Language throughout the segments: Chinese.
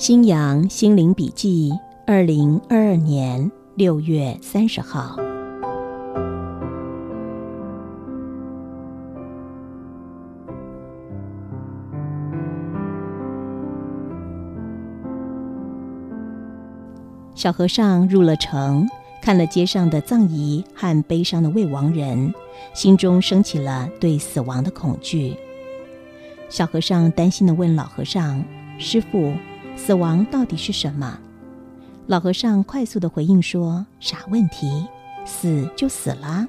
新阳心灵笔记，二零二二年六月三十号。小和尚入了城，看了街上的葬仪和悲伤的未亡人，心中升起了对死亡的恐惧。小和尚担心的问老和尚：“师傅。”死亡到底是什么？老和尚快速的回应说：“傻问题，死就死了。”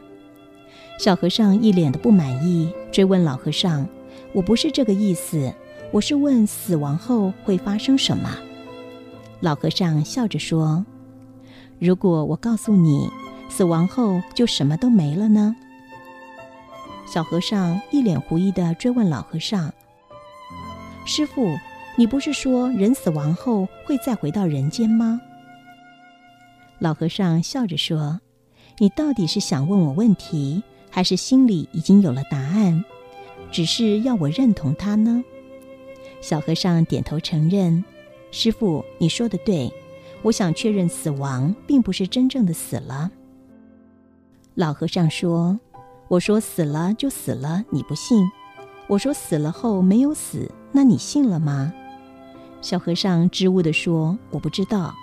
小和尚一脸的不满意，追问老和尚：“我不是这个意思，我是问死亡后会发生什么。”老和尚笑着说：“如果我告诉你，死亡后就什么都没了呢？”小和尚一脸狐疑的追问老和尚：“师傅。”你不是说人死亡后会再回到人间吗？老和尚笑着说：“你到底是想问我问题，还是心里已经有了答案，只是要我认同他呢？”小和尚点头承认：“师傅，你说的对，我想确认死亡并不是真正的死了。”老和尚说：“我说死了就死了，你不信；我说死了后没有死，那你信了吗？”小和尚支吾地说：“我不知道，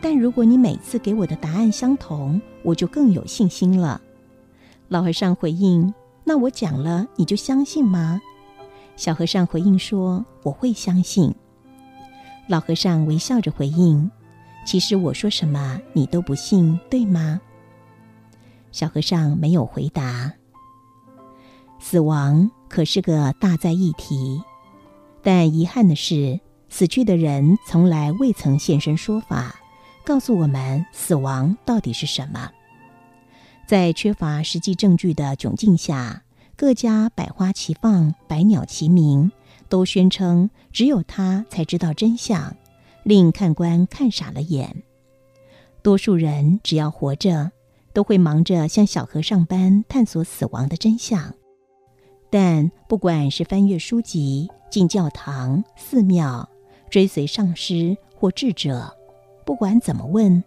但如果你每次给我的答案相同，我就更有信心了。”老和尚回应：“那我讲了，你就相信吗？”小和尚回应说：“我会相信。”老和尚微笑着回应：“其实我说什么你都不信，对吗？”小和尚没有回答。死亡可是个大灾议题，但遗憾的是。死去的人从来未曾现身说法，告诉我们死亡到底是什么。在缺乏实际证据的窘境下，各家百花齐放，百鸟齐鸣，都宣称只有他才知道真相，令看官看傻了眼。多数人只要活着，都会忙着像小和尚般探索死亡的真相。但不管是翻阅书籍、进教堂、寺庙，追随上师或智者，不管怎么问，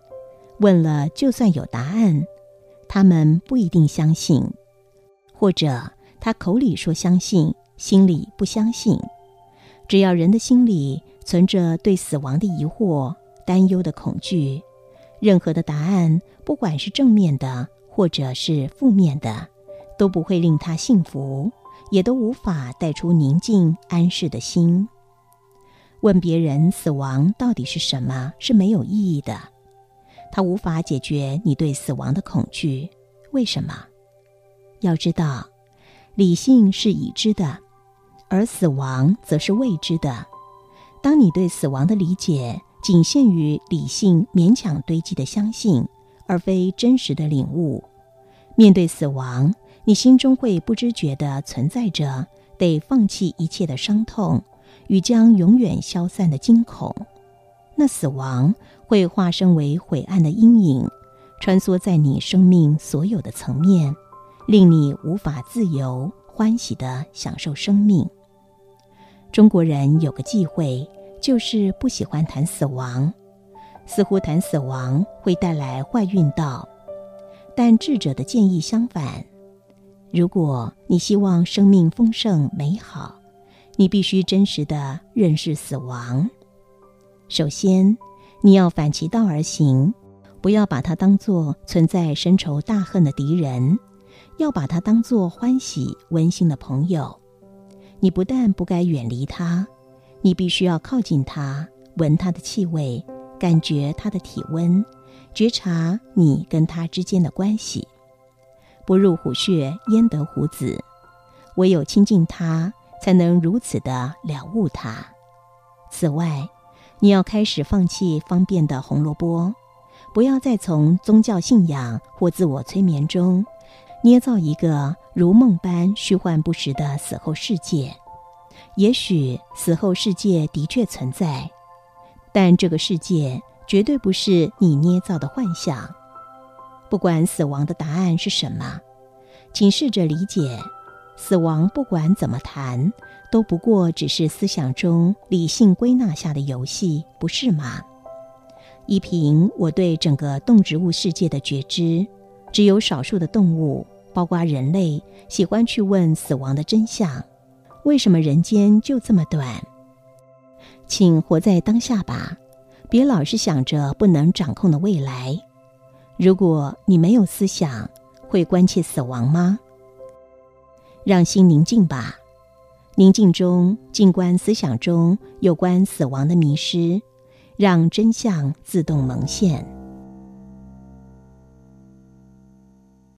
问了就算有答案，他们不一定相信，或者他口里说相信，心里不相信。只要人的心里存着对死亡的疑惑、担忧的恐惧，任何的答案，不管是正面的或者是负面的，都不会令他幸福，也都无法带出宁静安适的心。问别人死亡到底是什么是没有意义的，它无法解决你对死亡的恐惧。为什么？要知道，理性是已知的，而死亡则是未知的。当你对死亡的理解仅限于理性勉强堆积的相信，而非真实的领悟，面对死亡，你心中会不知觉地存在着得放弃一切的伤痛。与将永远消散的惊恐，那死亡会化身为晦暗的阴影，穿梭在你生命所有的层面，令你无法自由欢喜地享受生命。中国人有个忌讳，就是不喜欢谈死亡，似乎谈死亡会带来坏运道。但智者的建议相反：如果你希望生命丰盛美好，你必须真实的认识死亡。首先，你要反其道而行，不要把它当作存在深仇大恨的敌人，要把它当作欢喜温馨的朋友。你不但不该远离他，你必须要靠近他，闻他的气味，感觉他的体温，觉察你跟他之间的关系。不入虎穴，焉得虎子？唯有亲近他。才能如此的了悟它。此外，你要开始放弃方便的红萝卜，不要再从宗教信仰或自我催眠中捏造一个如梦般虚幻不实的死后世界。也许死后世界的确存在，但这个世界绝对不是你捏造的幻想。不管死亡的答案是什么，请试着理解，死亡不管怎么谈。都不过只是思想中理性归纳下的游戏，不是吗？依凭我对整个动植物世界的觉知，只有少数的动物，包括人类，喜欢去问死亡的真相：为什么人间就这么短？请活在当下吧，别老是想着不能掌控的未来。如果你没有思想，会关切死亡吗？让心宁静吧。宁静中，静观思想中有关死亡的迷失，让真相自动蒙现。